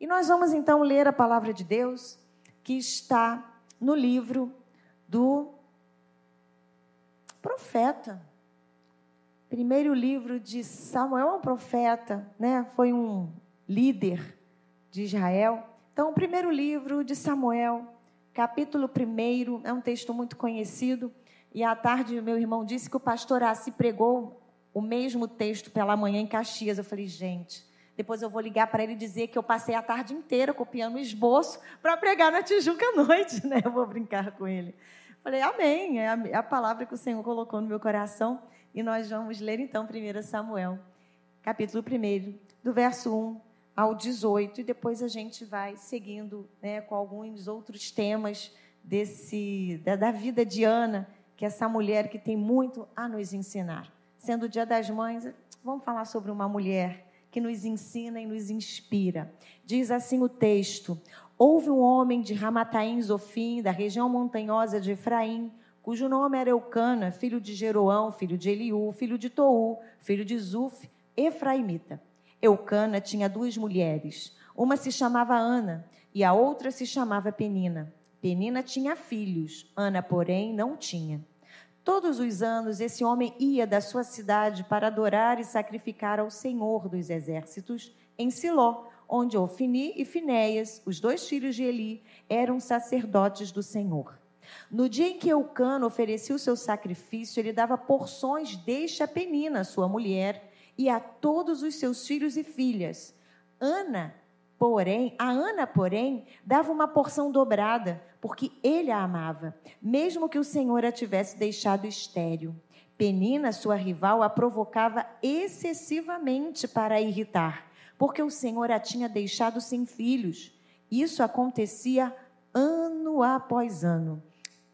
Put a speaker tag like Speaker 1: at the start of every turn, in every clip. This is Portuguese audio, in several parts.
Speaker 1: E nós vamos então ler a palavra de Deus que está no livro do profeta. Primeiro livro de Samuel, é um profeta, né? Foi um líder de Israel. Então, o primeiro livro de Samuel, capítulo 1, é um texto muito conhecido. E à tarde, meu irmão disse que o pastor Assi pregou o mesmo texto pela manhã em Caxias. Eu falei, gente, depois eu vou ligar para ele dizer que eu passei a tarde inteira copiando o esboço para pregar na Tijuca à noite, né? Eu vou brincar com ele. Falei, amém. É a, é a palavra que o Senhor colocou no meu coração. E nós vamos ler então 1 Samuel, capítulo 1, do verso 1 ao 18. E depois a gente vai seguindo né, com alguns outros temas desse da, da vida de Ana, que é essa mulher que tem muito a nos ensinar. Sendo o Dia das Mães, vamos falar sobre uma mulher que nos ensina e nos inspira. Diz assim o texto: Houve um homem de Ramataim Zofim, da região montanhosa de Efraim, cujo nome era Eucana, filho de Jeroão, filho de Eliú, filho de Tou, filho de Zuf, Efraimita. Eucana tinha duas mulheres. Uma se chamava Ana e a outra se chamava Penina. Penina tinha filhos, Ana, porém, não tinha. Todos os anos, esse homem ia da sua cidade para adorar e sacrificar ao Senhor dos Exércitos em Siló, onde Ofini e Finéias, os dois filhos de Eli, eram sacerdotes do Senhor. No dia em que Eucano oferecia o seu sacrifício, ele dava porções deste a Penina, sua mulher, e a todos os seus filhos e filhas. Ana, porém, a Ana, porém, dava uma porção dobrada, porque ele a amava, mesmo que o Senhor a tivesse deixado estéril. Penina, sua rival, a provocava excessivamente para a irritar, porque o Senhor a tinha deixado sem filhos. Isso acontecia ano após ano.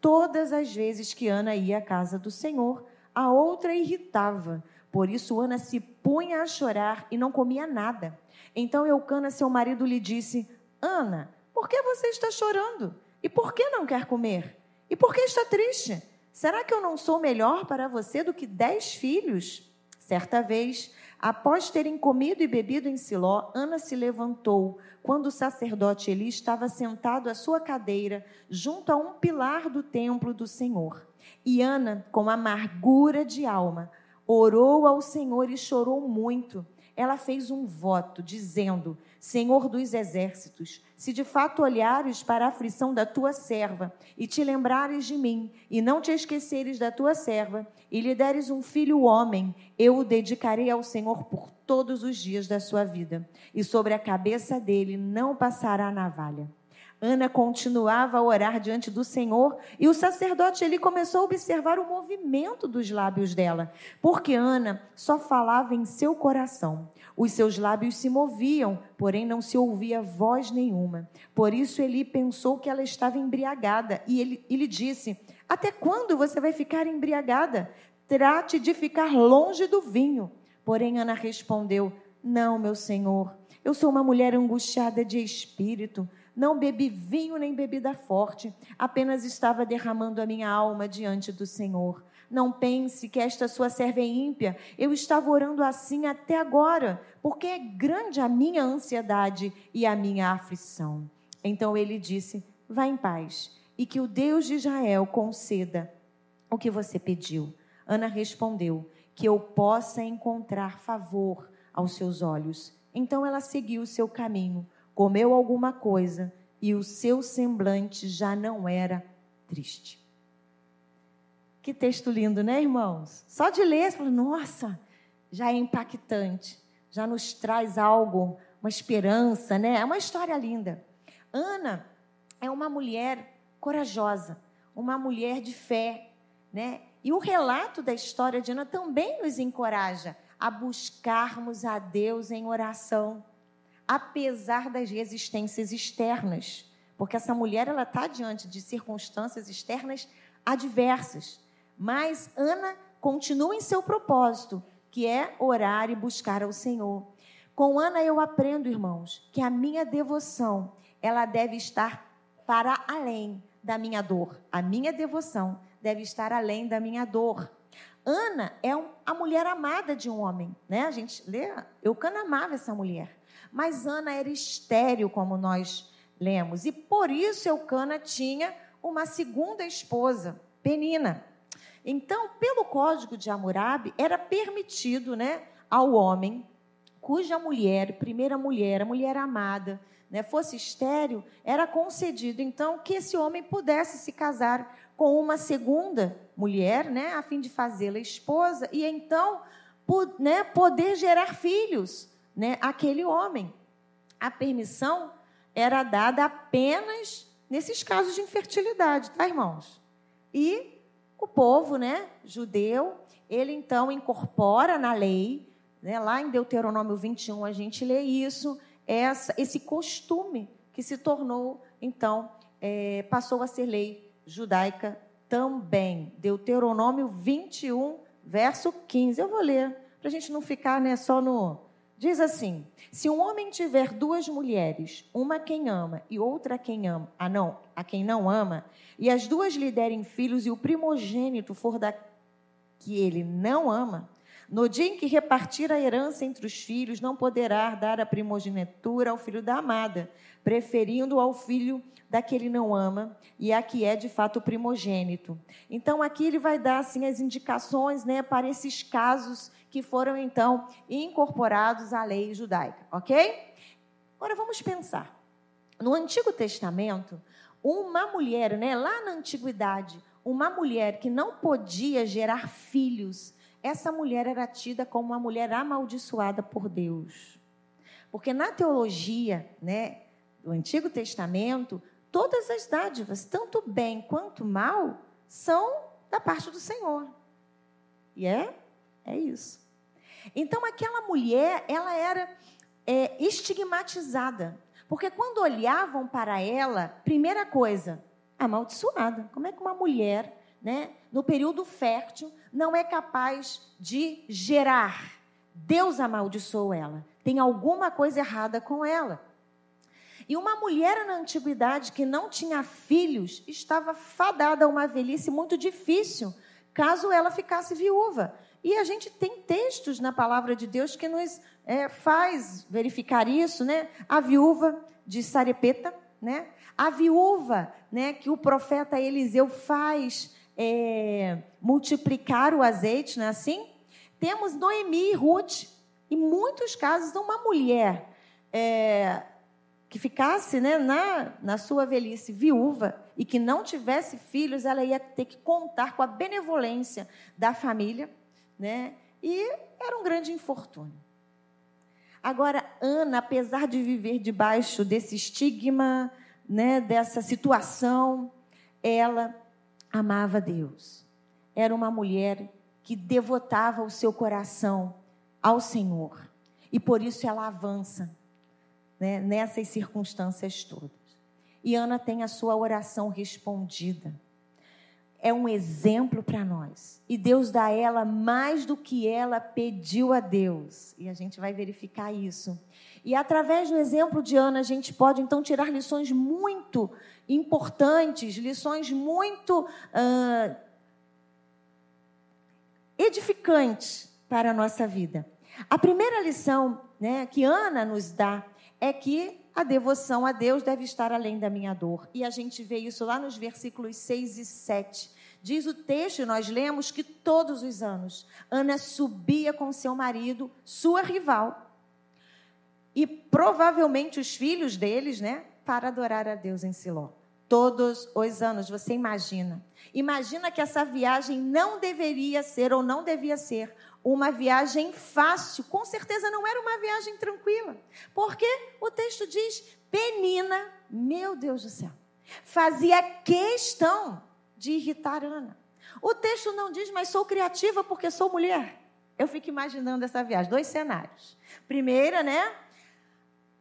Speaker 1: Todas as vezes que Ana ia à casa do Senhor, a outra irritava. Por isso Ana se punha a chorar e não comia nada. Então Eucana, seu marido, lhe disse: Ana, por que você está chorando? E por que não quer comer? E por que está triste? Será que eu não sou melhor para você do que dez filhos? Certa vez, após terem comido e bebido em Siló, Ana se levantou quando o sacerdote Eli estava sentado à sua cadeira, junto a um pilar do templo do Senhor. E Ana, com amargura de alma, orou ao Senhor e chorou muito. Ela fez um voto, dizendo: Senhor dos exércitos, se de fato olhares para a aflição da tua serva e te lembrares de mim, e não te esqueceres da tua serva, e lhe deres um filho homem, eu o dedicarei ao Senhor por todos os dias da sua vida, e sobre a cabeça dele não passará navalha. Ana continuava a orar diante do Senhor e o sacerdote ele começou a observar o movimento dos lábios dela, porque Ana só falava em seu coração. Os seus lábios se moviam, porém não se ouvia voz nenhuma. Por isso ele pensou que ela estava embriagada e ele, ele disse: Até quando você vai ficar embriagada? Trate de ficar longe do vinho. Porém, Ana respondeu: Não, meu senhor, eu sou uma mulher angustiada de espírito. Não bebi vinho nem bebida forte, apenas estava derramando a minha alma diante do Senhor. Não pense que esta sua serva é ímpia. Eu estava orando assim até agora, porque é grande a minha ansiedade e a minha aflição. Então ele disse: Vá em paz, e que o Deus de Israel conceda o que você pediu. Ana respondeu: Que eu possa encontrar favor aos seus olhos. Então ela seguiu o seu caminho, comeu alguma coisa, e o seu semblante já não era triste. Que texto lindo, né, irmãos? Só de ler, você fala, nossa, já é impactante, já nos traz algo, uma esperança, né? É uma história linda. Ana é uma mulher corajosa, uma mulher de fé, né? E o relato da história de Ana também nos encoraja a buscarmos a Deus em oração, apesar das resistências externas, porque essa mulher ela está diante de circunstâncias externas adversas. Mas Ana continua em seu propósito, que é orar e buscar ao Senhor. Com Ana eu aprendo, irmãos, que a minha devoção, ela deve estar para além da minha dor. A minha devoção deve estar além da minha dor. Ana é um, a mulher amada de um homem, né? A gente lê, Eucana amava essa mulher. Mas Ana era estéril, como nós lemos. E por isso Eucana tinha uma segunda esposa, Penina. Então, pelo código de Hammurabi, era permitido né, ao homem cuja mulher, primeira mulher, a mulher amada, né, fosse estéril, era concedido então que esse homem pudesse se casar com uma segunda mulher, né, a fim de fazê-la esposa e então né, poder gerar filhos, né, aquele homem. A permissão era dada apenas nesses casos de infertilidade, tá, irmãos? E o povo, né, judeu, ele então incorpora na lei, né, lá em Deuteronômio 21 a gente lê isso, essa, esse costume que se tornou, então, é, passou a ser lei judaica também. Deuteronômio 21, verso 15. Eu vou ler, para a gente não ficar né, só no. Diz assim: se um homem tiver duas mulheres, uma quem ama e outra a quem ama, ah, não, a quem não ama, e as duas lhe derem filhos e o primogênito for da que ele não ama, no dia em que repartir a herança entre os filhos, não poderá dar a primogenitura ao filho da amada, preferindo ao filho da que ele não ama e a que é de fato primogênito. Então aqui ele vai dar assim as indicações, né, para esses casos que foram então incorporados à lei judaica, OK? Agora vamos pensar. No Antigo Testamento, uma mulher, né, lá na antiguidade, uma mulher que não podia gerar filhos, essa mulher era tida como uma mulher amaldiçoada por Deus. Porque na teologia, né, do Antigo Testamento, todas as dádivas, tanto bem quanto mal, são da parte do Senhor. E é, é isso. Então aquela mulher, ela era é, estigmatizada. Porque quando olhavam para ela, primeira coisa, amaldiçoada. Como é que uma mulher, né, no período fértil, não é capaz de gerar? Deus amaldiçoou ela. Tem alguma coisa errada com ela. E uma mulher na antiguidade que não tinha filhos estava fadada a uma velhice muito difícil, caso ela ficasse viúva. E a gente tem textos na palavra de Deus que nos é, faz verificar isso, né? A viúva de Sarepeta, né? A viúva, né? Que o profeta Eliseu faz é, multiplicar o azeite, não é assim? Temos Noemi e Ruth, e muitos casos uma mulher é, que ficasse né, na, na sua velhice viúva e que não tivesse filhos, ela ia ter que contar com a benevolência da família, né? E era um grande infortúnio. Agora, Ana, apesar de viver debaixo desse estigma, né, dessa situação, ela amava Deus. Era uma mulher que devotava o seu coração ao Senhor. E por isso ela avança né, nessas circunstâncias todas. E Ana tem a sua oração respondida é um exemplo para nós. E Deus dá a ela mais do que ela pediu a Deus. E a gente vai verificar isso. E através do exemplo de Ana, a gente pode então tirar lições muito importantes, lições muito uh, edificantes para a nossa vida. A primeira lição né, que Ana nos dá é que a devoção a Deus deve estar além da minha dor. E a gente vê isso lá nos versículos 6 e 7. Diz o texto, nós lemos que todos os anos Ana subia com seu marido, sua rival, e provavelmente os filhos deles, né, para adorar a Deus em Siló. Todos os anos, você imagina. Imagina que essa viagem não deveria ser ou não devia ser uma viagem fácil, com certeza não era uma viagem tranquila, porque o texto diz: Penina, meu Deus do céu, fazia questão de irritar Ana. O texto não diz, mas sou criativa porque sou mulher. Eu fico imaginando essa viagem, dois cenários. Primeira, né?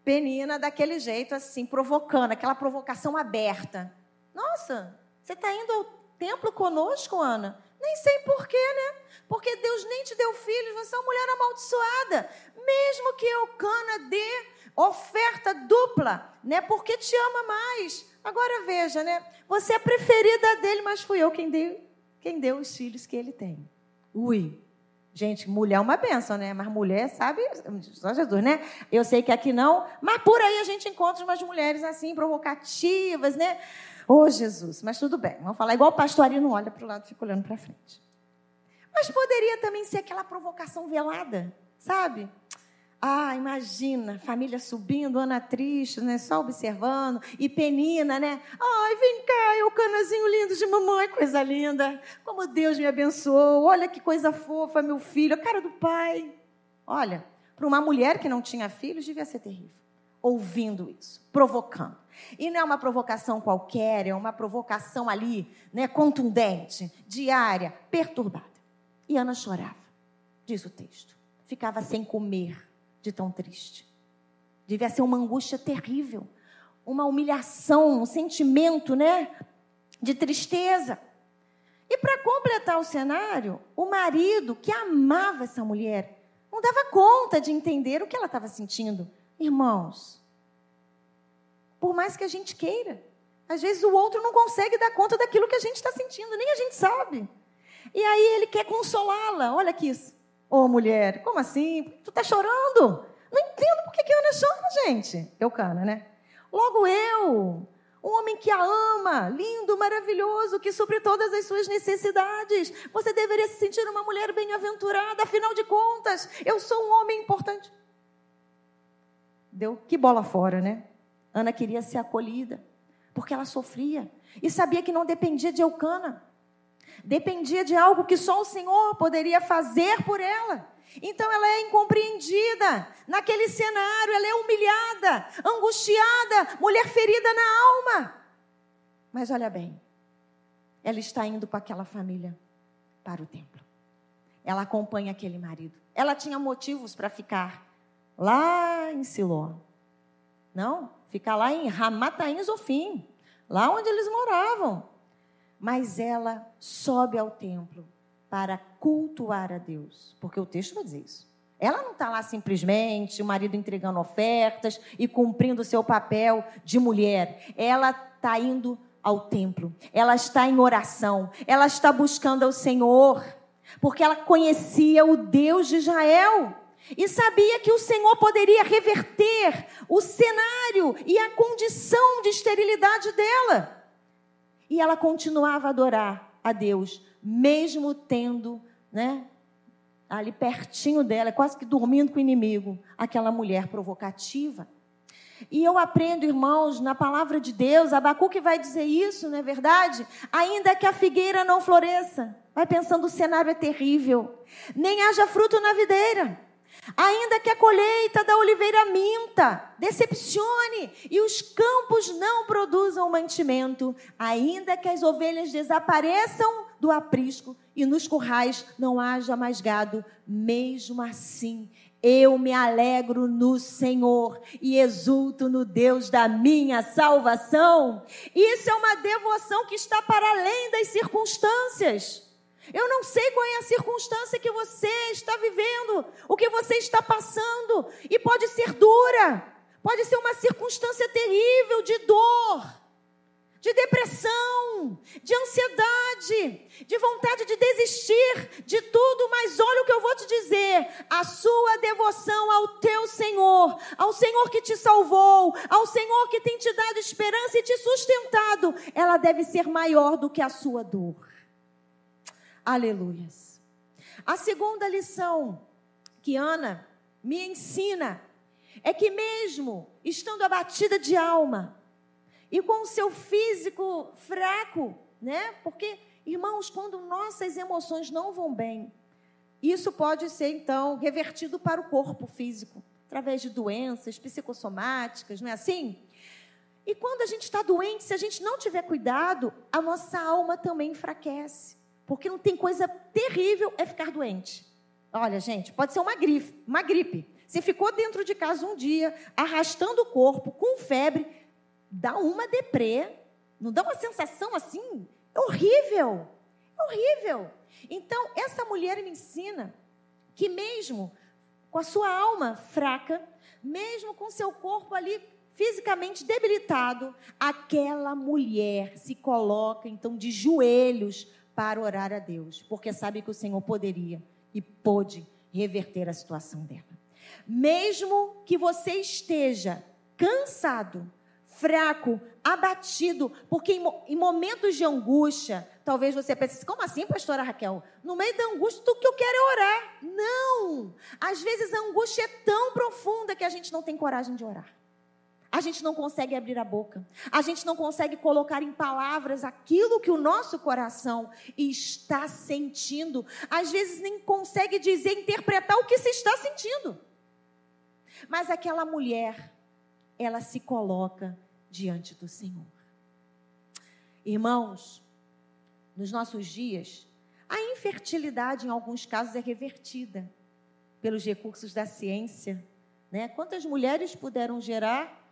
Speaker 1: Penina daquele jeito assim, provocando, aquela provocação aberta. Nossa, você está indo ao templo conosco, Ana? Nem sei porquê, né? Porque Deus nem te deu filhos, você é uma mulher amaldiçoada. Mesmo que Eucana dê oferta dupla, né? Porque te ama mais. Agora veja, né? Você é preferida dele, mas fui eu quem deu, quem deu os filhos que ele tem. Ui, Gente, mulher é uma benção, né? Mas mulher, sabe, só Jesus, né? Eu sei que aqui não, mas por aí a gente encontra umas mulheres assim, provocativas, né? Ô oh, Jesus, mas tudo bem, vamos falar igual o pastor não olha para o lado, fica olhando para frente. Mas poderia também ser aquela provocação velada, sabe? Ah, imagina, família subindo, Ana triste, né? Só observando. E Penina, né? Ai, vem cá, é o canazinho lindo de mamãe, coisa linda. Como Deus me abençoou. Olha que coisa fofa, meu filho, a cara do pai. Olha, para uma mulher que não tinha filhos, devia ser terrível. Ouvindo isso, provocando. E não é uma provocação qualquer, é uma provocação ali, né, contundente, diária, perturbada. E Ana chorava, diz o texto. Ficava sem comer de tão triste. Devia ser uma angústia terrível, uma humilhação, um sentimento, né, de tristeza. E para completar o cenário, o marido que amava essa mulher não dava conta de entender o que ela estava sentindo. Irmãos, por mais que a gente queira, às vezes o outro não consegue dar conta daquilo que a gente está sentindo, nem a gente sabe. E aí ele quer consolá-la. Olha aqui isso. Ô oh, mulher, como assim? Tu tá chorando? Não entendo por que, que Ana chora, gente. Eu cana, né? Logo eu, um homem que a ama, lindo, maravilhoso, que supre todas as suas necessidades. Você deveria se sentir uma mulher bem-aventurada, afinal de contas, eu sou um homem importante. Deu que bola fora, né? Ana queria ser acolhida, porque ela sofria e sabia que não dependia de Eucana dependia de algo que só o Senhor poderia fazer por ela. Então ela é incompreendida naquele cenário, ela é humilhada, angustiada, mulher ferida na alma. Mas olha bem, ela está indo com aquela família para o templo. Ela acompanha aquele marido. Ela tinha motivos para ficar lá em Siló. Não, ficar lá em Ramataim Zofim, lá onde eles moravam mas ela sobe ao templo para cultuar a Deus, porque o texto vai dizer isso. Ela não está lá simplesmente, o marido entregando ofertas e cumprindo o seu papel de mulher. Ela está indo ao templo, ela está em oração, ela está buscando ao Senhor, porque ela conhecia o Deus de Israel e sabia que o Senhor poderia reverter o cenário e a condição de esterilidade dela. E ela continuava a adorar a Deus, mesmo tendo, né, ali pertinho dela, quase que dormindo com o inimigo, aquela mulher provocativa. E eu aprendo, irmãos, na palavra de Deus, Abacuque vai dizer isso, não é verdade? Ainda que a figueira não floresça, vai pensando o cenário é terrível, nem haja fruto na videira. Ainda que a colheita da oliveira minta, decepcione e os campos não produzam mantimento, ainda que as ovelhas desapareçam do aprisco e nos currais não haja mais gado, mesmo assim eu me alegro no Senhor e exulto no Deus da minha salvação. Isso é uma devoção que está para além das circunstâncias. Eu não sei qual é a circunstância que você está vivendo, o que você está passando, e pode ser dura, pode ser uma circunstância terrível de dor, de depressão, de ansiedade, de vontade de desistir de tudo, mas olha o que eu vou te dizer: a sua devoção ao teu Senhor, ao Senhor que te salvou, ao Senhor que tem te dado esperança e te sustentado, ela deve ser maior do que a sua dor. Aleluias. A segunda lição que Ana me ensina é que, mesmo estando abatida de alma e com o seu físico fraco, né? Porque, irmãos, quando nossas emoções não vão bem, isso pode ser então revertido para o corpo físico, através de doenças psicossomáticas, não é assim? E quando a gente está doente, se a gente não tiver cuidado, a nossa alma também enfraquece. Porque não tem coisa terrível é ficar doente. Olha, gente, pode ser uma gripe, uma gripe. Você ficou dentro de casa um dia, arrastando o corpo, com febre, dá uma deprê, não dá uma sensação assim? É horrível. É horrível. Então, essa mulher me ensina que mesmo com a sua alma fraca, mesmo com seu corpo ali fisicamente debilitado, aquela mulher se coloca então de joelhos para orar a Deus, porque sabe que o Senhor poderia e pôde reverter a situação dela. Mesmo que você esteja cansado, fraco, abatido, porque em, em, momentos de angústia, talvez você pense, como assim, pastora Raquel? No meio da angústia, tudo que eu quero é orar. Não! Às vezes a angústia é tão profunda que a gente não tem coragem de orar. A gente não consegue abrir a boca. A gente não consegue colocar em palavras aquilo que o nosso coração está sentindo. Às vezes nem consegue dizer, interpretar o que se está sentindo. Mas aquela mulher, ela se coloca diante do Senhor. Irmãos, nos nossos dias, a infertilidade em alguns casos é revertida pelos recursos da ciência. Né? Quantas mulheres puderam gerar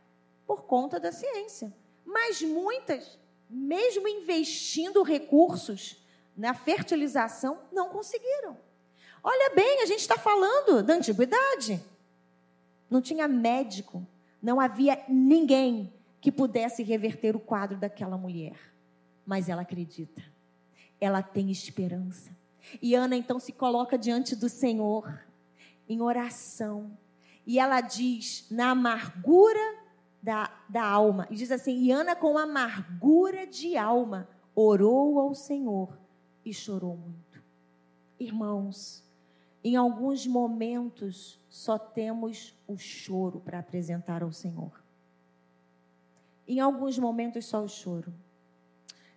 Speaker 1: por conta da ciência? Mas muitas, mesmo investindo recursos na fertilização, não conseguiram. Olha bem, a gente está falando da antiguidade. Não tinha médico, não havia ninguém que pudesse reverter o quadro daquela mulher. Mas ela acredita, ela tem esperança. E Ana então se coloca diante do Senhor em oração. E ela diz, na amargura da, da alma, e diz assim: E Ana, com amargura de alma, orou ao Senhor e chorou muito. Irmãos, em alguns momentos só temos o choro para apresentar ao Senhor. Em alguns momentos, só o choro.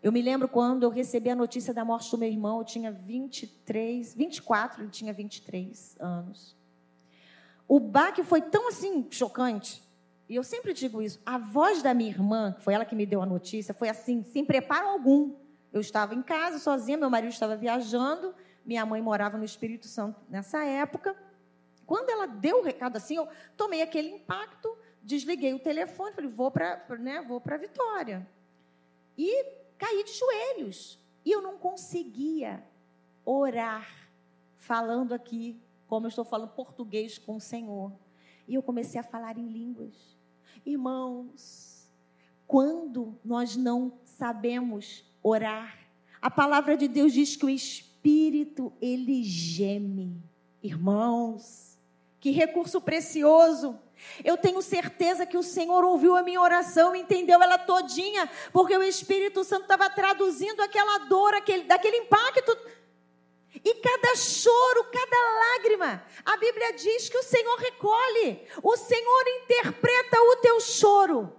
Speaker 1: Eu me lembro quando eu recebi a notícia da morte do meu irmão, eu tinha 23, 24, ele tinha 23 anos. O baque foi tão assim chocante. E eu sempre digo isso. A voz da minha irmã, que foi ela que me deu a notícia, foi assim, sem preparo algum. Eu estava em casa sozinha, meu marido estava viajando, minha mãe morava no Espírito Santo nessa época. Quando ela deu o recado assim, eu tomei aquele impacto desliguei o telefone, falei, vou para né, vou Vitória. E caí de joelhos. E eu não conseguia orar, falando aqui, como eu estou falando português com o Senhor. E eu comecei a falar em línguas. Irmãos, quando nós não sabemos orar, a palavra de Deus diz que o Espírito, ele geme. Irmãos, que recurso precioso eu tenho certeza que o Senhor ouviu a minha oração, entendeu ela todinha, porque o Espírito Santo estava traduzindo aquela dor, aquele, daquele impacto. E cada choro, cada lágrima, a Bíblia diz que o Senhor recolhe, o Senhor interpreta o teu choro.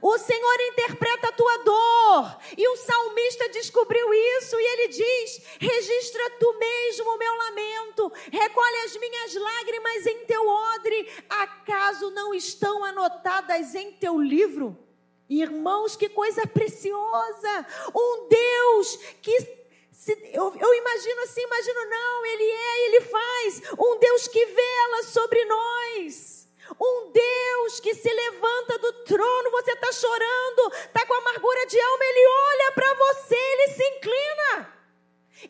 Speaker 1: O Senhor interpreta a tua dor. E o salmista descobriu isso e ele diz: Registra tu mesmo o meu lamento, recolhe as minhas lágrimas em teu odre. Acaso não estão anotadas em teu livro? Irmãos, que coisa preciosa! Um Deus que se, eu, eu, imagino assim, imagino não, Ele é, Ele faz. Um Deus que vela sobre nós. Um Deus que se levanta do trono, você está chorando, está com amargura de alma, ele olha para você, ele se inclina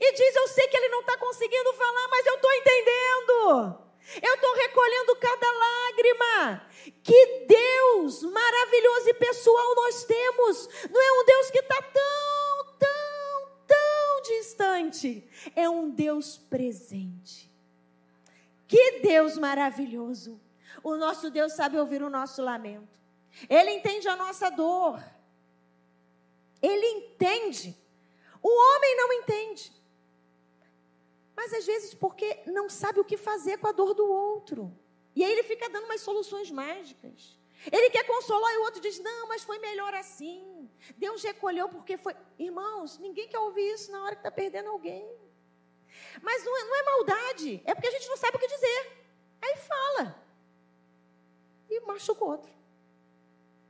Speaker 1: e diz: Eu sei que ele não está conseguindo falar, mas eu estou entendendo. Eu estou recolhendo cada lágrima. Que Deus maravilhoso e pessoal nós temos. Não é um Deus que está tão, distante. É um Deus presente. Que Deus maravilhoso. O nosso Deus sabe ouvir o nosso lamento. Ele entende a nossa dor. Ele entende. O homem não entende. Mas às vezes porque não sabe o que fazer com a dor do outro. E aí ele fica dando umas soluções mágicas. Ele quer consolar e o outro diz: Não, mas foi melhor assim. Deus recolheu porque foi. Irmãos, ninguém quer ouvir isso na hora que está perdendo alguém. Mas não é, não é maldade, é porque a gente não sabe o que dizer. Aí fala e machuca o outro.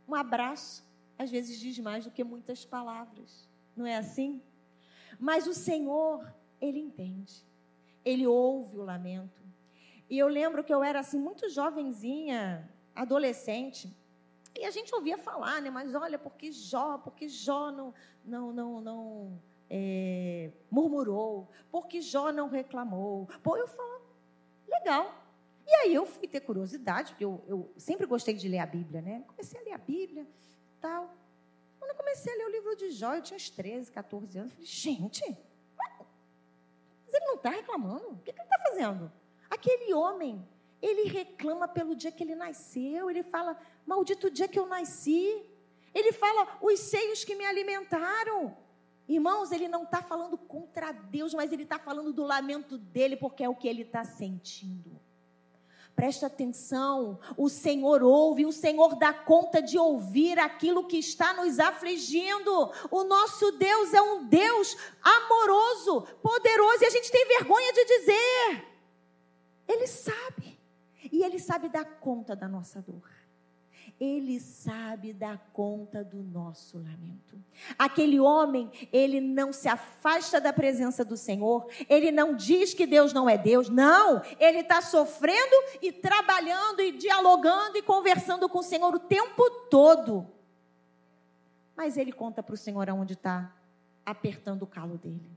Speaker 1: Um abraço, às vezes, diz mais do que muitas palavras. Não é assim? Mas o Senhor, Ele entende. Ele ouve o lamento. E eu lembro que eu era assim, muito jovenzinha, adolescente. E a gente ouvia falar, né? Mas olha, porque Jó, porque Jó não, não, não, não é, murmurou, porque Jó não reclamou. Pô, eu falo, legal. E aí eu fui ter curiosidade, porque eu, eu sempre gostei de ler a Bíblia, né? Comecei a ler a Bíblia tal. Quando eu comecei a ler o livro de Jó, eu tinha uns 13, 14 anos. Falei, gente, mas ele não está reclamando? O que, que ele está fazendo? Aquele homem, ele reclama pelo dia que ele nasceu. Ele fala, maldito dia que eu nasci. Ele fala, os seios que me alimentaram. Irmãos, ele não está falando contra Deus, mas ele está falando do lamento dele, porque é o que ele está sentindo. Presta atenção, o Senhor ouve, o Senhor dá conta de ouvir aquilo que está nos afligindo. O nosso Deus é um Deus amoroso, poderoso, e a gente tem vergonha de dizer. Ele sabe, e Ele sabe dar conta da nossa dor. Ele sabe dar conta do nosso lamento. Aquele homem, ele não se afasta da presença do Senhor, ele não diz que Deus não é Deus, não. Ele está sofrendo e trabalhando e dialogando e conversando com o Senhor o tempo todo. Mas ele conta para o Senhor aonde está apertando o calo dele.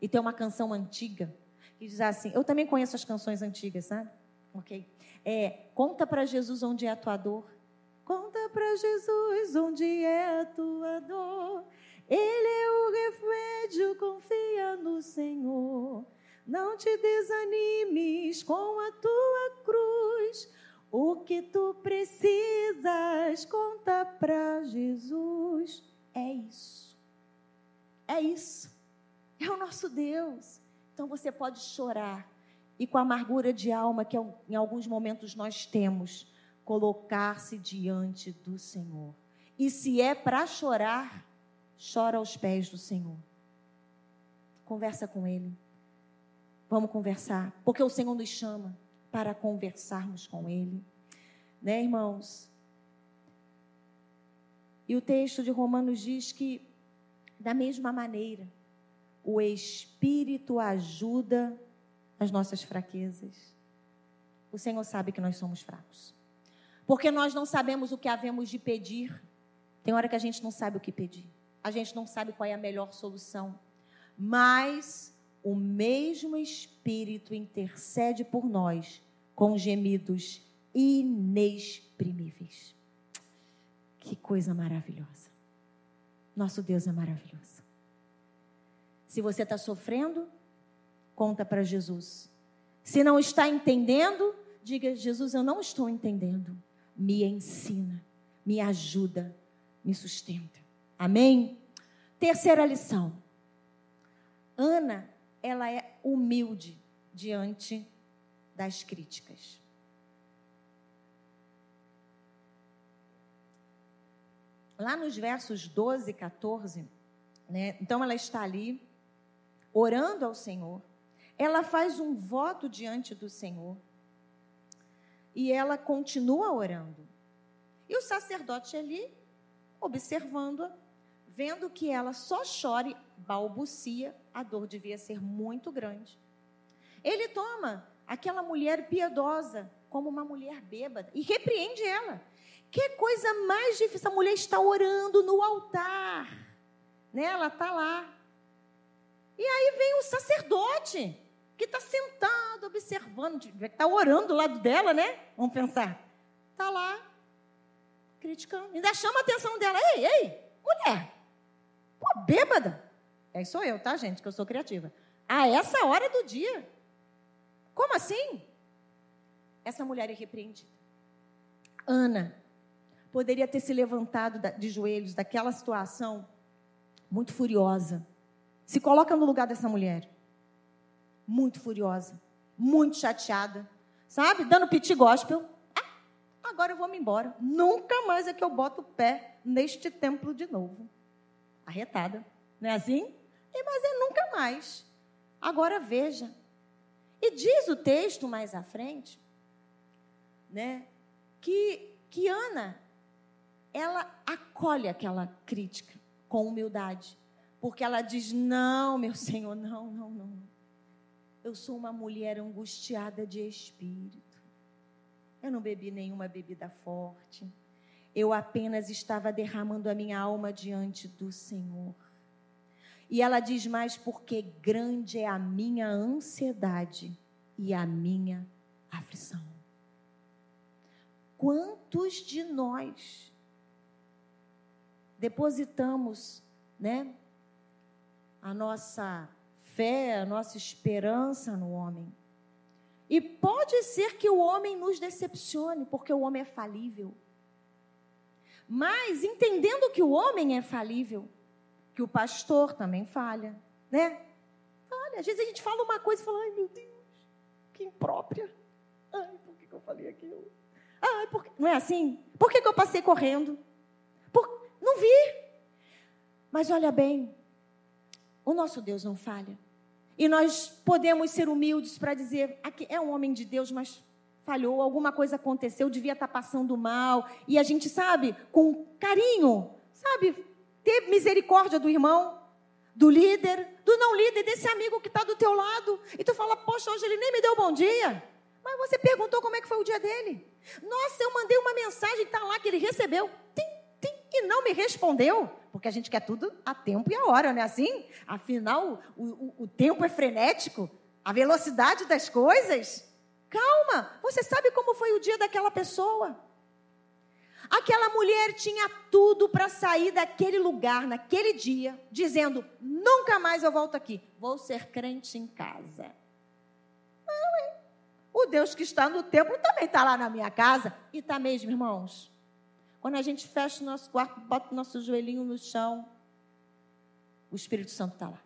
Speaker 1: E tem uma canção antiga que diz assim: Eu também conheço as canções antigas, sabe? Ok? É, conta para Jesus onde é a tua dor Conta para Jesus onde é a tua dor. Ele é o refúgio, confia no Senhor. Não te desanimes com a tua cruz. O que tu precisas, conta para Jesus. É isso. É isso. É o nosso Deus. Então você pode chorar e com a amargura de alma que em alguns momentos nós temos colocar-se diante do Senhor. E se é para chorar, chora aos pés do Senhor. Conversa com Ele. Vamos conversar, porque o Senhor nos chama para conversarmos com Ele. Né, irmãos? E o texto de Romanos diz que, da mesma maneira, o Espírito ajuda as nossas fraquezas. O Senhor sabe que nós somos fracos porque nós não sabemos o que havemos de pedir. Tem hora que a gente não sabe o que pedir, a gente não sabe qual é a melhor solução, mas o mesmo Espírito intercede por nós com gemidos inexprimíveis. Que coisa maravilhosa. Nosso Deus é maravilhoso. Se você está sofrendo, conta para Jesus. Se não está entendendo, diga: Jesus, eu não estou entendendo me ensina, me ajuda, me sustenta. Amém? Terceira lição. Ana, ela é humilde diante das críticas. Lá nos versos 12 e 14, né? Então ela está ali orando ao Senhor. Ela faz um voto diante do Senhor e ela continua orando. E o sacerdote ali, observando-a, vendo que ela só chora balbucia, a dor devia ser muito grande. Ele toma aquela mulher piedosa como uma mulher bêbada e repreende ela. Que coisa mais difícil, a mulher está orando no altar. Né? Ela está lá. E aí vem o sacerdote que está sentado, observando, está orando do lado dela, né? Vamos pensar. Está lá, criticando. Ainda chama a atenção dela. Ei, ei, mulher, pô, bêbada. É, sou eu, tá, gente, que eu sou criativa. A essa hora do dia. Como assim? Essa mulher é repreendida. Ana poderia ter se levantado de joelhos daquela situação muito furiosa. Se coloca no lugar dessa mulher muito furiosa, muito chateada, sabe? Dando piti gospel. Ah, agora eu vou me embora. Nunca mais é que eu boto o pé neste templo de novo. Arretada, não é assim? E, mas é nunca mais. Agora veja. E diz o texto mais à frente, né, que, que Ana, ela acolhe aquela crítica com humildade. Porque ela diz: Não, meu Senhor, não, não, não. Eu sou uma mulher angustiada de espírito. Eu não bebi nenhuma bebida forte. Eu apenas estava derramando a minha alma diante do Senhor. E ela diz mais: porque grande é a minha ansiedade e a minha aflição. Quantos de nós depositamos, né, a nossa fé, a nossa esperança no homem. E pode ser que o homem nos decepcione, porque o homem é falível. Mas entendendo que o homem é falível, que o pastor também falha, né? Falha. Às vezes a gente fala uma coisa e fala, ai meu Deus, que imprópria. Ai, por que, eu falei aquilo? Ai, por que... Não é assim? Por que, que eu passei correndo? Por... Não vi. Mas olha bem, o nosso Deus não falha. E nós podemos ser humildes para dizer: aqui é um homem de Deus, mas falhou, alguma coisa aconteceu, devia estar tá passando mal. E a gente sabe, com carinho, sabe, ter misericórdia do irmão, do líder, do não líder, desse amigo que está do teu lado. E tu fala: Poxa, hoje ele nem me deu bom dia. Mas você perguntou como é que foi o dia dele. Nossa, eu mandei uma mensagem, está lá que ele recebeu. Tim, e não me respondeu. Porque a gente quer tudo a tempo e a hora, não é assim? Afinal, o, o, o tempo é frenético, a velocidade das coisas. Calma, você sabe como foi o dia daquela pessoa? Aquela mulher tinha tudo para sair daquele lugar, naquele dia, dizendo: nunca mais eu volto aqui, vou ser crente em casa. Não, hein? O Deus que está no templo também está lá na minha casa. E está mesmo, irmãos? Quando a gente fecha o nosso quarto, bota o nosso joelhinho no chão, o Espírito Santo está lá.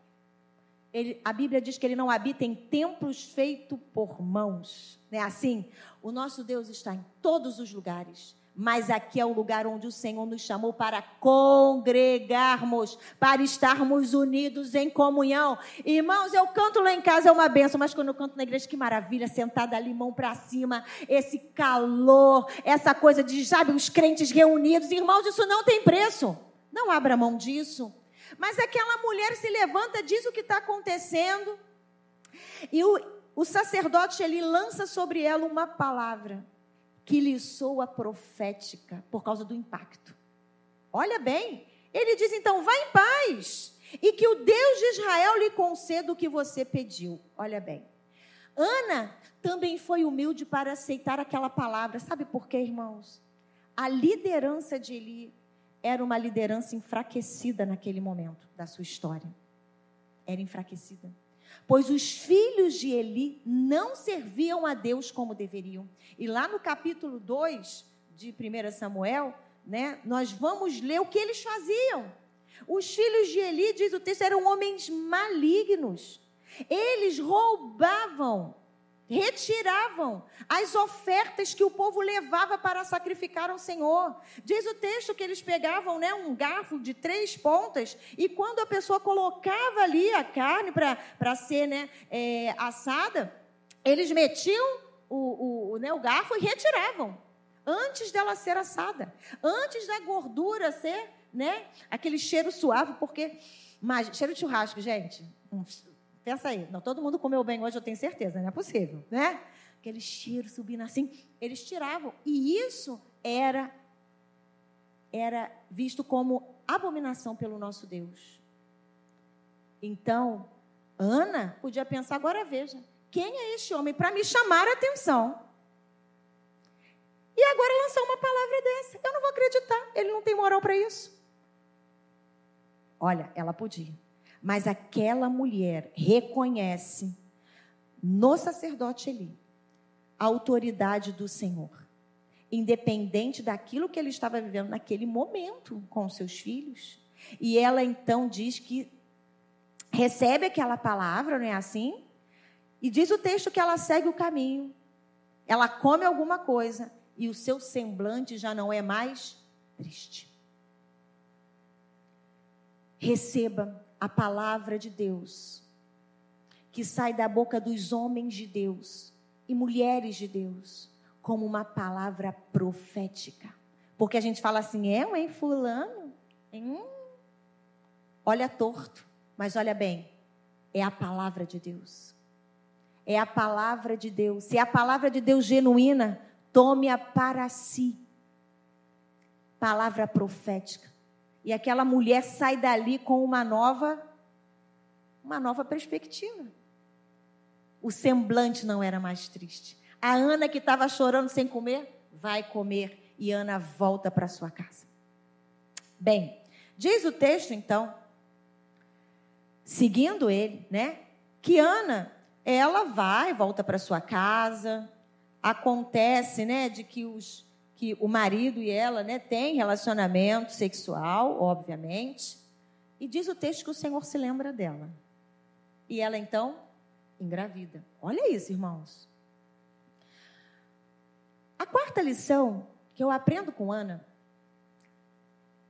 Speaker 1: Ele, a Bíblia diz que ele não habita em templos feitos por mãos. Não é assim? O nosso Deus está em todos os lugares mas aqui é o lugar onde o Senhor nos chamou para congregarmos, para estarmos unidos em comunhão. Irmãos, eu canto lá em casa é uma benção, mas quando eu canto na igreja, que maravilha, sentada ali, mão para cima, esse calor, essa coisa de, sabe, os crentes reunidos. Irmãos, isso não tem preço. Não abra mão disso. Mas aquela mulher se levanta, diz o que está acontecendo, e o, o sacerdote ele lança sobre ela uma palavra que lhe soa profética por causa do impacto. Olha bem, ele diz então: vá em paz e que o Deus de Israel lhe conceda o que você pediu. Olha bem. Ana também foi humilde para aceitar aquela palavra. Sabe por quê, irmãos? A liderança de Eli era uma liderança enfraquecida naquele momento da sua história. Era enfraquecida pois os filhos de Eli não serviam a Deus como deveriam. E lá no capítulo 2 de 1 Samuel, né, nós vamos ler o que eles faziam. Os filhos de Eli, diz o texto, eram homens malignos. Eles roubavam retiravam as ofertas que o povo levava para sacrificar ao Senhor. Diz o texto que eles pegavam né, um garfo de três pontas e quando a pessoa colocava ali a carne para ser né, é, assada, eles metiam o, o, né, o garfo e retiravam antes dela ser assada, antes da gordura ser né, aquele cheiro suave, porque mas, cheiro de churrasco, gente. Pensa aí, não, todo mundo comeu bem hoje, eu tenho certeza, não é possível, né? Aquele cheiro subindo assim, eles tiravam. E isso era era visto como abominação pelo nosso Deus. Então, Ana podia pensar, agora veja, quem é este homem para me chamar a atenção? E agora lançar uma palavra dessa. Eu não vou acreditar, ele não tem moral para isso. Olha, ela podia. Mas aquela mulher reconhece no sacerdote Eli a autoridade do Senhor, independente daquilo que ele estava vivendo naquele momento com seus filhos. E ela então diz que recebe aquela palavra, não é assim? E diz o texto que ela segue o caminho. Ela come alguma coisa e o seu semblante já não é mais triste. Receba a palavra de Deus, que sai da boca dos homens de Deus e mulheres de Deus, como uma palavra profética. Porque a gente fala assim, é, hein, fulano? Olha torto, mas olha bem, é a palavra de Deus. É a palavra de Deus. Se é a palavra de Deus genuína, tome-a para si. Palavra profética. E aquela mulher sai dali com uma nova uma nova perspectiva. O semblante não era mais triste. A Ana que estava chorando sem comer, vai comer e Ana volta para sua casa. Bem, diz o texto então, seguindo ele, né? que Ana, ela vai, volta para sua casa, acontece, né, de que os que o marido e ela, né, têm relacionamento sexual, obviamente, e diz o texto que o Senhor se lembra dela. E ela então engravida. Olha isso, irmãos. A quarta lição que eu aprendo com Ana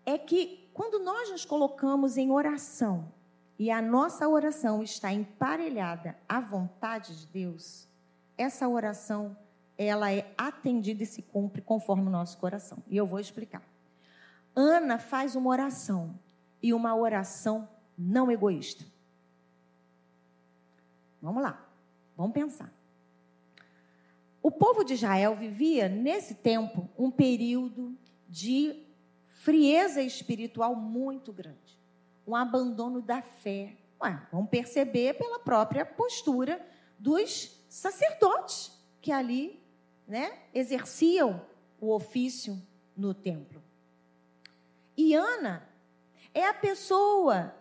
Speaker 1: é que quando nós nos colocamos em oração e a nossa oração está emparelhada à vontade de Deus, essa oração ela é atendida e se cumpre conforme o nosso coração. E eu vou explicar. Ana faz uma oração e uma oração não egoísta. Vamos lá, vamos pensar. O povo de Israel vivia nesse tempo um período de frieza espiritual muito grande, um abandono da fé. Ué, vamos perceber pela própria postura dos sacerdotes que ali né, exerciam o ofício no templo. E Ana é a pessoa,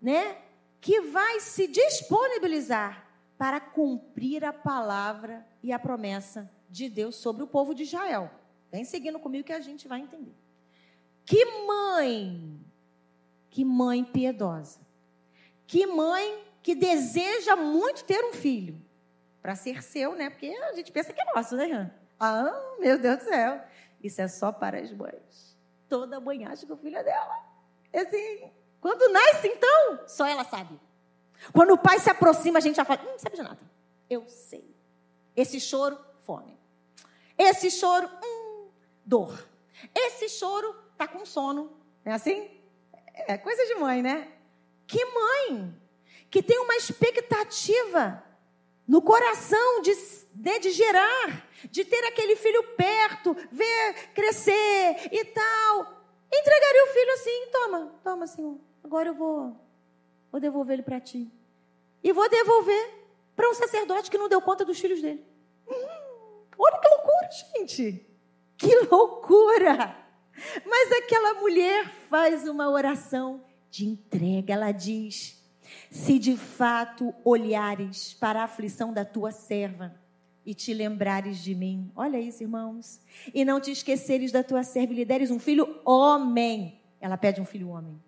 Speaker 1: né, que vai se disponibilizar para cumprir a palavra e a promessa de Deus sobre o povo de Israel. Vem seguindo comigo que a gente vai entender. Que mãe, que mãe piedosa. Que mãe que deseja muito ter um filho para ser seu, né? Porque a gente pensa que é nosso, né? Ah, meu Deus do céu. Isso é só para as mães. Toda mãe acha que o filho é dela. É assim, quando nasce, então, só ela sabe. Quando o pai se aproxima, a gente já fala, hum, não sabe de nada. Eu sei. Esse choro, fome. Esse choro, hum, dor. Esse choro, tá com sono. Não é assim? É coisa de mãe, né? Que mãe que tem uma expectativa no coração de, de, de, gerar, de ter aquele filho perto, ver crescer e tal. Entregaria o filho assim: toma, toma, Senhor, agora eu vou, vou devolver ele para ti. E vou devolver para um sacerdote que não deu conta dos filhos dele. Hum, olha que loucura, gente! Que loucura! Mas aquela mulher faz uma oração de entrega, ela diz se de fato olhares para a aflição da tua serva e te lembrares de mim. Olha isso, irmãos. E não te esqueceres da tua serva e lhe deres um filho homem. Ela pede um filho homem.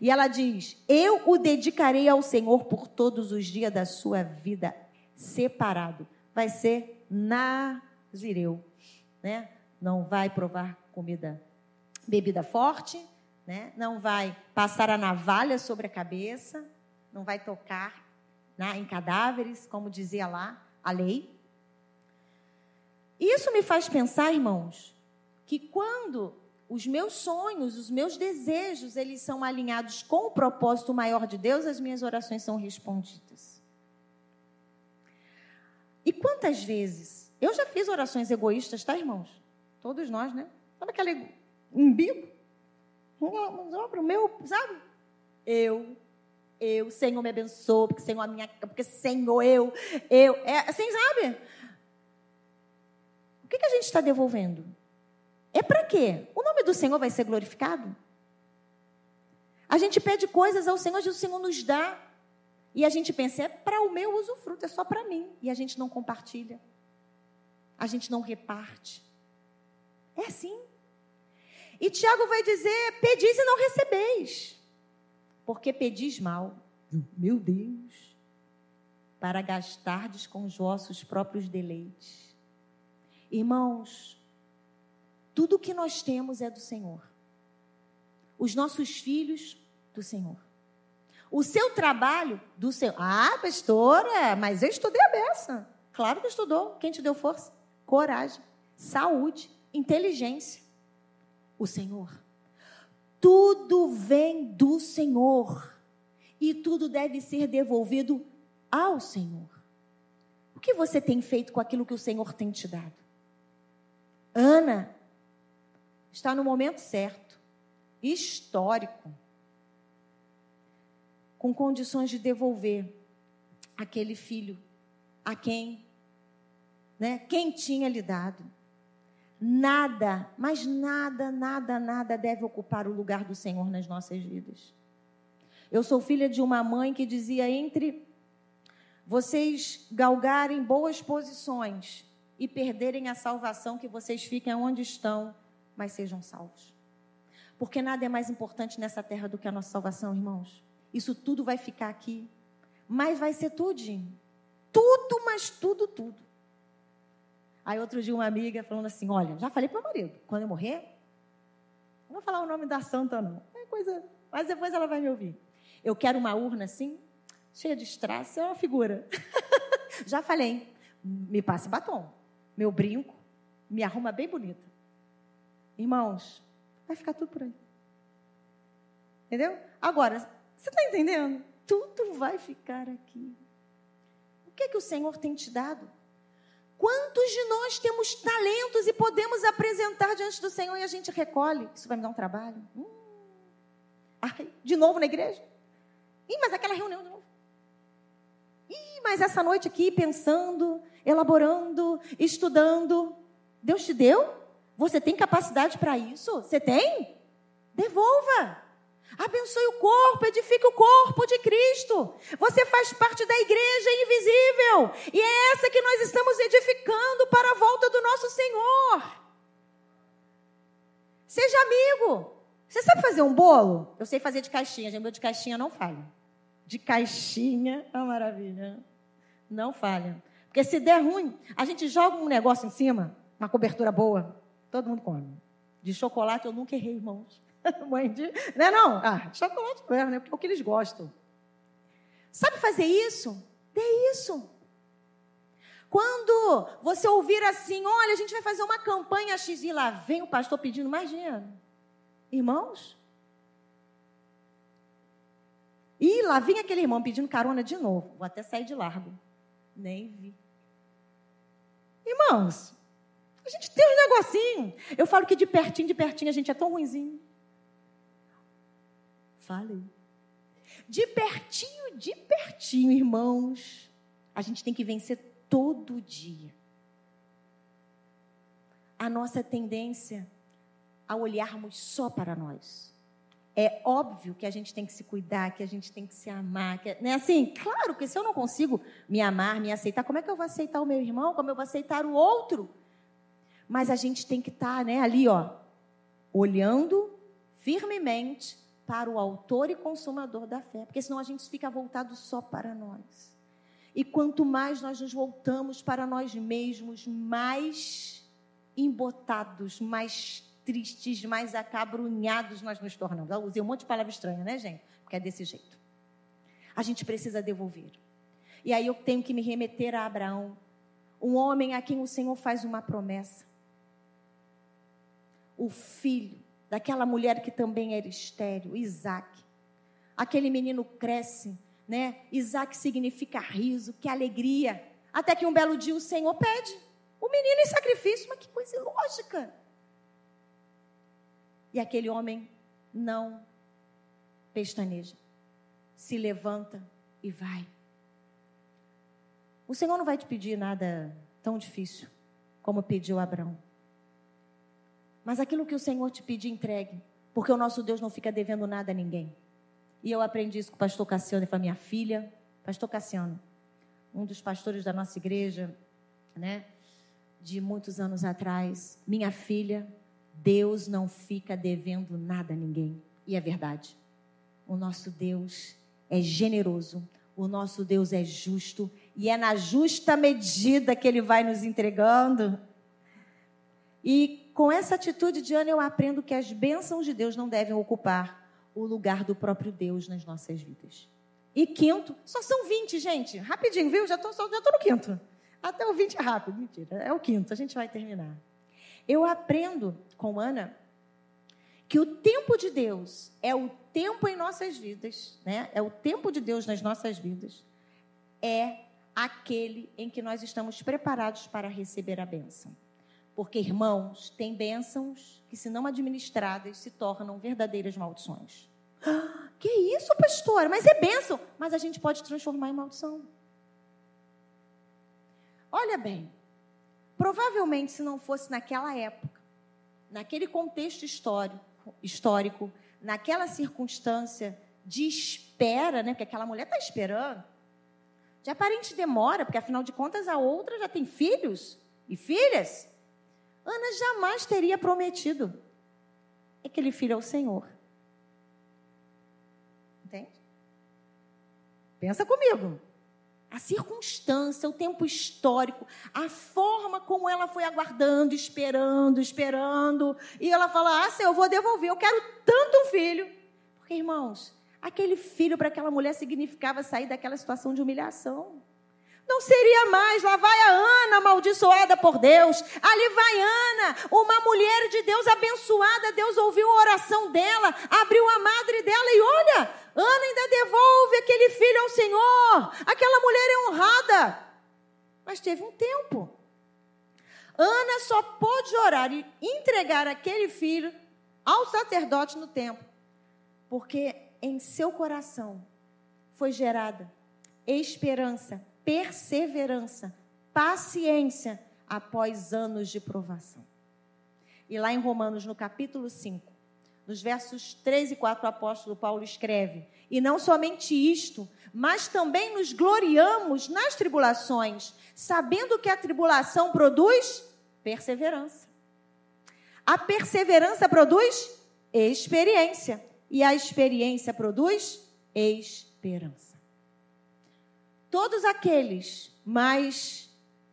Speaker 1: E ela diz: Eu o dedicarei ao Senhor por todos os dias da sua vida, separado. Vai ser nazireu, né? Não vai provar comida, bebida forte, né? Não vai passar a navalha sobre a cabeça, não vai tocar né, em cadáveres, como dizia lá a lei. Isso me faz pensar, irmãos, que quando os meus sonhos, os meus desejos, eles são alinhados com o propósito maior de Deus, as minhas orações são respondidas. E quantas vezes eu já fiz orações egoístas, tá, irmãos? Todos nós, né? Sabe aquele umbigo? Para o meu, sabe? Eu eu, Senhor me abençoe, porque Senhor a minha, porque Senhor eu, eu, é assim, sabe? O que, que a gente está devolvendo? É para quê? O nome do Senhor vai ser glorificado? A gente pede coisas ao Senhor, e o Senhor nos dá. E a gente pensa, é para o meu usufruto, é só para mim. E a gente não compartilha. A gente não reparte. É assim. E Tiago vai dizer: pedis e não recebeis porque pedis mal. Meu Deus! Para gastardes com os vossos próprios deleites. Irmãos, tudo que nós temos é do Senhor. Os nossos filhos, do Senhor. O seu trabalho, do Senhor. Ah, pastora, mas eu estudei a beça. Claro que estudou. Quem te deu força? Coragem, saúde, inteligência. O Senhor. Tudo vem do Senhor e tudo deve ser devolvido ao Senhor. O que você tem feito com aquilo que o Senhor tem te dado? Ana está no momento certo, histórico, com condições de devolver aquele filho a quem, né, quem tinha lhe dado. Nada, mas nada, nada, nada deve ocupar o lugar do Senhor nas nossas vidas. Eu sou filha de uma mãe que dizia entre vocês galgarem boas posições e perderem a salvação, que vocês fiquem onde estão, mas sejam salvos. Porque nada é mais importante nessa terra do que a nossa salvação, irmãos. Isso tudo vai ficar aqui. Mas vai ser tudinho. Tudo, mas tudo, tudo. Aí outro dia uma amiga falando assim, olha, já falei para o marido, quando eu morrer, não vou falar o nome da santa não, é coisa, mas depois ela vai me ouvir. Eu quero uma urna assim, cheia de strass, é uma figura. já falei, me passe batom, meu brinco, me arruma bem bonita. Irmãos, vai ficar tudo por aí. Entendeu? Agora, você está entendendo? Tudo vai ficar aqui. O que, é que o Senhor tem te dado? Quantos de nós temos talentos e podemos apresentar diante do Senhor e a gente recolhe? Isso vai me dar um trabalho? Hum. Ai, de novo na igreja? Ih, mas aquela reunião de novo. Ih, mas essa noite aqui pensando, elaborando, estudando. Deus te deu? Você tem capacidade para isso? Você tem? Devolva. Abençoe o corpo, edifique o corpo de Cristo. Você faz parte da igreja invisível. E é essa que nós estamos edificando para a volta do nosso Senhor. Seja amigo. Você sabe fazer um bolo? Eu sei fazer de caixinha, gente. Meu de caixinha não falha. De caixinha é uma maravilha. Não falha. Porque se der ruim, a gente joga um negócio em cima, uma cobertura boa, todo mundo come. De chocolate eu nunca errei, irmãos. Mãe de. Não é não? Ah, chocolate mesmo, né? Porque é o que eles gostam. Sabe fazer isso? Dê isso. Quando você ouvir assim, olha, a gente vai fazer uma campanha X e lá vem o pastor pedindo mais dinheiro. Irmãos? E lá vem aquele irmão pedindo carona de novo. Vou até sair de largo. Nem vi. Irmãos, a gente tem um negocinho. Eu falo que de pertinho, de pertinho, a gente é tão ruinzinho. Falei. De pertinho, de pertinho, irmãos. A gente tem que vencer todo dia. A nossa tendência a olharmos só para nós. É óbvio que a gente tem que se cuidar, que a gente tem que se amar. Que, né? Assim, claro que se eu não consigo me amar, me aceitar, como é que eu vou aceitar o meu irmão? Como eu vou aceitar o outro? Mas a gente tem que estar tá, né, ali, ó, olhando firmemente para o autor e consumador da fé, porque senão a gente fica voltado só para nós. E quanto mais nós nos voltamos para nós mesmos, mais embotados, mais tristes, mais acabrunhados nós nos tornamos. Eu usei um monte de palavra estranha, né, gente? Porque é desse jeito. A gente precisa devolver. E aí eu tenho que me remeter a Abraão, um homem a quem o Senhor faz uma promessa. O filho daquela mulher que também era estéreo, Isaac. Aquele menino cresce, né? Isaac significa riso, que alegria. Até que um belo dia o Senhor pede o menino em sacrifício, mas que coisa ilógica. E aquele homem não pestaneja, se levanta e vai. O Senhor não vai te pedir nada tão difícil como pediu Abraão. Mas aquilo que o Senhor te pedir, entregue. Porque o nosso Deus não fica devendo nada a ninguém. E eu aprendi isso com o pastor Cassiano e com a minha filha. Pastor Cassiano, um dos pastores da nossa igreja, né? De muitos anos atrás. Minha filha, Deus não fica devendo nada a ninguém. E é verdade. O nosso Deus é generoso. O nosso Deus é justo. E é na justa medida que Ele vai nos entregando. E com essa atitude de Ana, eu aprendo que as bênçãos de Deus não devem ocupar o lugar do próprio Deus nas nossas vidas. E quinto, só são 20, gente. Rapidinho, viu? Já estou já no quinto. Até o 20 é rápido. Mentira, é o quinto, a gente vai terminar. Eu aprendo com Ana que o tempo de Deus é o tempo em nossas vidas, né? É o tempo de Deus nas nossas vidas. É aquele em que nós estamos preparados para receber a bênção. Porque, irmãos, tem bênçãos que, se não administradas, se tornam verdadeiras maldições. Que isso, pastor? Mas é bênção. Mas a gente pode transformar em maldição. Olha bem, provavelmente se não fosse naquela época, naquele contexto histórico, histórico naquela circunstância de espera, né? Porque aquela mulher está esperando. de aparente demora, porque afinal de contas a outra já tem filhos e filhas. Ana jamais teria prometido aquele filho ao Senhor. Entende? Pensa comigo. A circunstância, o tempo histórico, a forma como ela foi aguardando, esperando, esperando. E ela fala: Ah, Senhor, eu vou devolver, eu quero tanto um filho. Porque, irmãos, aquele filho para aquela mulher significava sair daquela situação de humilhação. Não seria mais, lá vai a Ana amaldiçoada por Deus, ali vai Ana, uma mulher de Deus abençoada, Deus ouviu a oração dela, abriu a madre dela e olha, Ana ainda devolve aquele filho ao Senhor, aquela mulher é honrada. Mas teve um tempo. Ana só pôde orar e entregar aquele filho ao sacerdote no templo, porque em seu coração foi gerada esperança perseverança, paciência após anos de provação. E lá em Romanos, no capítulo 5, nos versos 3 e 4, o apóstolo Paulo escreve: E não somente isto, mas também nos gloriamos nas tribulações, sabendo que a tribulação produz perseverança. A perseverança produz experiência, e a experiência produz esperança todos aqueles mais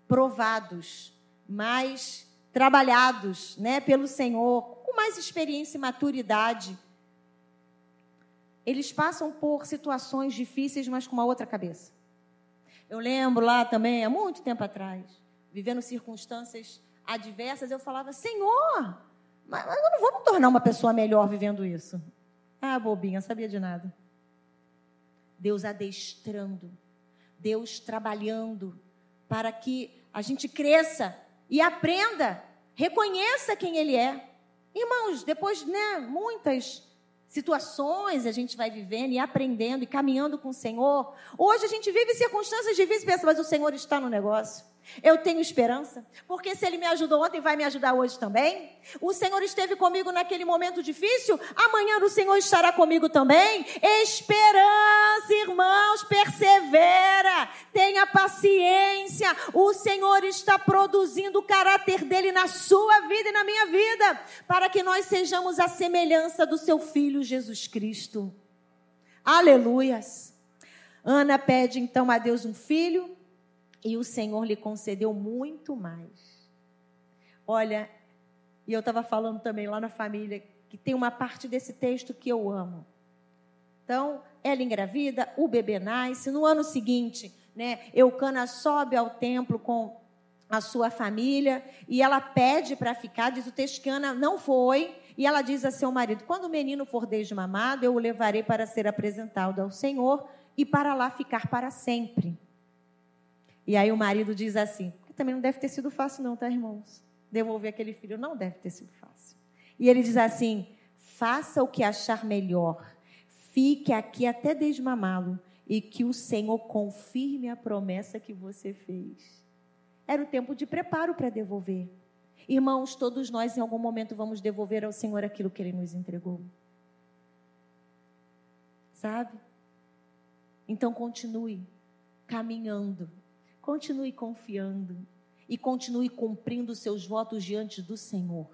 Speaker 1: provados, mais trabalhados, né, pelo Senhor, com mais experiência e maturidade, eles passam por situações difíceis, mas com uma outra cabeça. Eu lembro lá também, há muito tempo atrás, vivendo circunstâncias adversas, eu falava: Senhor, mas eu não vou me tornar uma pessoa melhor vivendo isso. Ah, bobinha, sabia de nada. Deus adestrando Deus trabalhando para que a gente cresça e aprenda, reconheça quem Ele é. Irmãos, depois, né, muitas situações a gente vai vivendo e aprendendo e caminhando com o Senhor. Hoje a gente vive circunstâncias difíceis e pensa, mas o Senhor está no negócio. Eu tenho esperança, porque se Ele me ajudou ontem, vai me ajudar hoje também. O Senhor esteve comigo naquele momento difícil, amanhã o Senhor estará comigo também. Esperança, irmãos, persevera, tenha paciência. O Senhor está produzindo o caráter dele na sua vida e na minha vida, para que nós sejamos a semelhança do seu Filho Jesus Cristo. Aleluias. Ana pede então a Deus um filho e o Senhor lhe concedeu muito mais. Olha, e eu estava falando também lá na família que tem uma parte desse texto que eu amo. Então, ela engravida, o bebê nasce. No ano seguinte, né, Eucana sobe ao templo com a sua família e ela pede para ficar. Diz o texto que Ana não foi. E ela diz a seu marido: Quando o menino for desmamado, eu o levarei para ser apresentado ao Senhor e para lá ficar para sempre. E aí o marido diz assim: também não deve ter sido fácil, não, tá, irmãos? Devolver aquele filho não deve ter sido fácil. E ele diz assim: faça o que achar melhor, fique aqui até desmamá-lo, e que o Senhor confirme a promessa que você fez. Era o tempo de preparo para devolver. Irmãos, todos nós em algum momento vamos devolver ao Senhor aquilo que ele nos entregou. Sabe? Então continue caminhando Continue confiando e continue cumprindo seus votos diante do Senhor.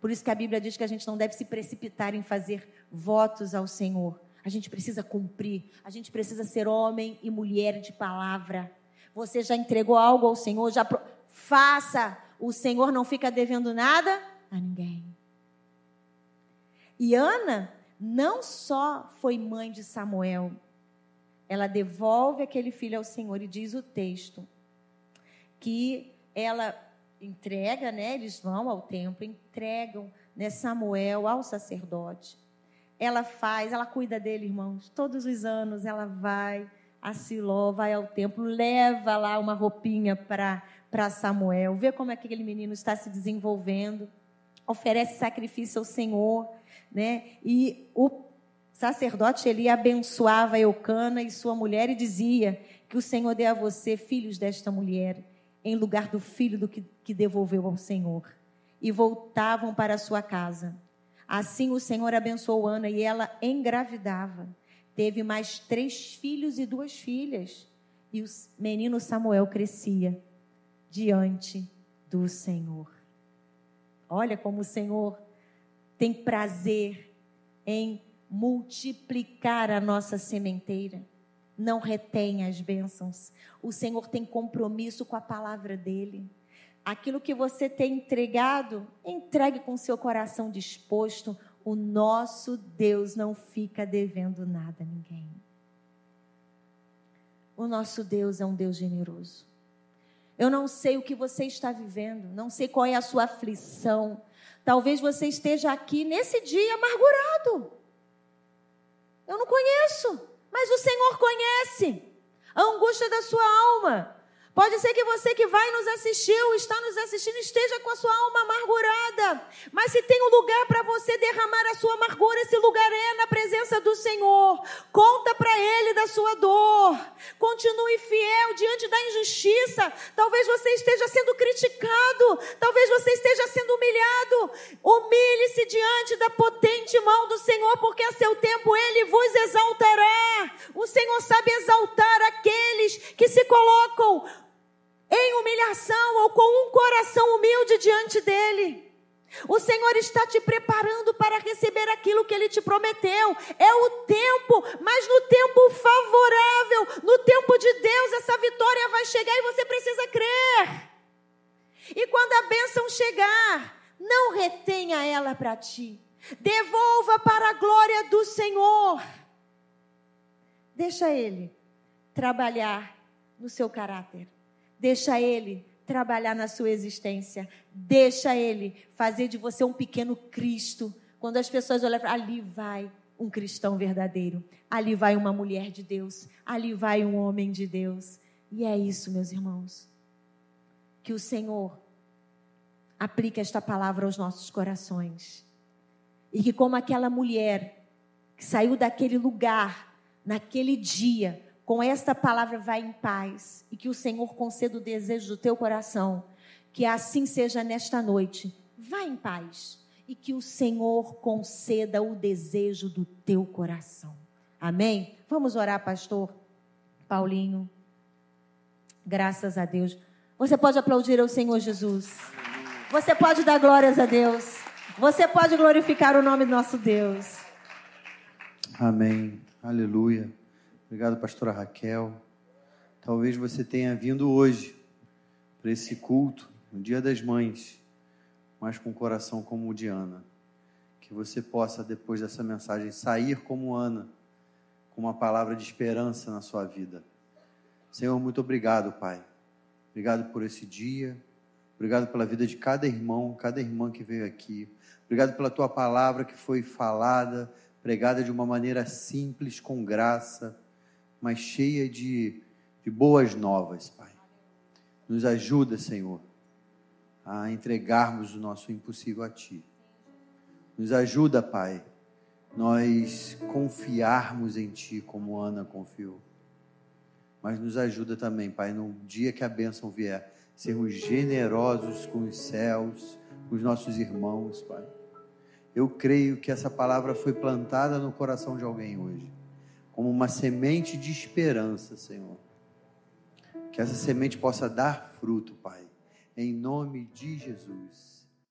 Speaker 1: Por isso que a Bíblia diz que a gente não deve se precipitar em fazer votos ao Senhor. A gente precisa cumprir, a gente precisa ser homem e mulher de palavra. Você já entregou algo ao Senhor? Já pro... faça. O Senhor não fica devendo nada a ninguém. E Ana não só foi mãe de Samuel, ela devolve aquele filho ao Senhor e diz o texto que ela entrega, né? Eles vão ao templo, entregam né, Samuel ao sacerdote. Ela faz, ela cuida dele, irmãos. Todos os anos ela vai a Siló, vai ao templo, leva lá uma roupinha para Samuel, vê como é que aquele menino está se desenvolvendo, oferece sacrifício ao Senhor, né? E o sacerdote Eli abençoava Eucana e sua mulher e dizia que o Senhor dê a você filhos desta mulher, em lugar do filho do que, que devolveu ao Senhor. E voltavam para sua casa. Assim o Senhor abençoou Ana e ela engravidava. Teve mais três filhos e duas filhas. E o menino Samuel crescia diante do Senhor. Olha como o Senhor tem prazer em multiplicar a nossa sementeira. Não retenha as bênçãos. O Senhor tem compromisso com a palavra dele. Aquilo que você tem entregado, entregue com seu coração disposto. O nosso Deus não fica devendo nada a ninguém. O nosso Deus é um Deus generoso. Eu não sei o que você está vivendo, não sei qual é a sua aflição. Talvez você esteja aqui nesse dia amargurado. Eu não conheço, mas o Senhor conhece a angústia da sua alma. Pode ser que você que vai nos assistir ou está nos assistindo esteja com a sua alma amargurada. Mas se tem um lugar para você derramar a sua amargura, esse lugar é na presença do Senhor. Conta para Ele da sua dor. Continue fiel diante da injustiça. Talvez você esteja sendo criticado. Talvez você esteja sendo humilhado. Humilhe-se diante da potente mão do Senhor, porque a seu tempo Ele vos exaltará. O Senhor sabe exaltar aqueles que se colocam em humilhação ou com um coração humilde diante dele. O Senhor está te preparando para receber aquilo que Ele te prometeu. É o tempo, mas no tempo favorável, no tempo de Deus, essa vitória vai chegar e você precisa crer. E quando a bênção chegar, não retenha ela para ti. Devolva para a glória do Senhor. Deixa Ele trabalhar no seu caráter. Deixa Ele trabalhar na sua existência. Deixa Ele fazer de você um pequeno Cristo. Quando as pessoas olham, ali vai um cristão verdadeiro. Ali vai uma mulher de Deus. Ali vai um homem de Deus. E é isso, meus irmãos. Que o Senhor aplique esta palavra aos nossos corações. E que, como aquela mulher que saiu daquele lugar, naquele dia, com esta palavra vai em paz e que o Senhor conceda o desejo do teu coração. Que assim seja nesta noite. Vá em paz e que o Senhor conceda o desejo do teu coração. Amém? Vamos orar, pastor Paulinho. Graças a Deus. Você pode aplaudir ao Senhor Jesus. Você pode dar glórias a Deus. Você pode glorificar o nome do nosso Deus.
Speaker 2: Amém. Aleluia. Obrigado, pastora Raquel. Talvez você tenha vindo hoje para esse culto, no Dia das Mães, mas com o coração como o de Ana. Que você possa, depois dessa mensagem, sair como Ana, com uma palavra de esperança na sua vida. Senhor, muito obrigado, Pai. Obrigado por esse dia. Obrigado pela vida de cada irmão, cada irmã que veio aqui. Obrigado pela tua palavra que foi falada, pregada de uma maneira simples, com graça mas cheia de, de boas novas, Pai. Nos ajuda, Senhor, a entregarmos o nosso impossível a Ti. Nos ajuda, Pai, nós confiarmos em Ti como Ana confiou. Mas nos ajuda também, Pai, no dia que a bênção vier, sermos generosos com os céus, com os nossos irmãos, Pai. Eu creio que essa palavra foi plantada no coração de alguém hoje como uma semente de esperança, Senhor. Que essa semente possa dar fruto, Pai, em nome de Jesus.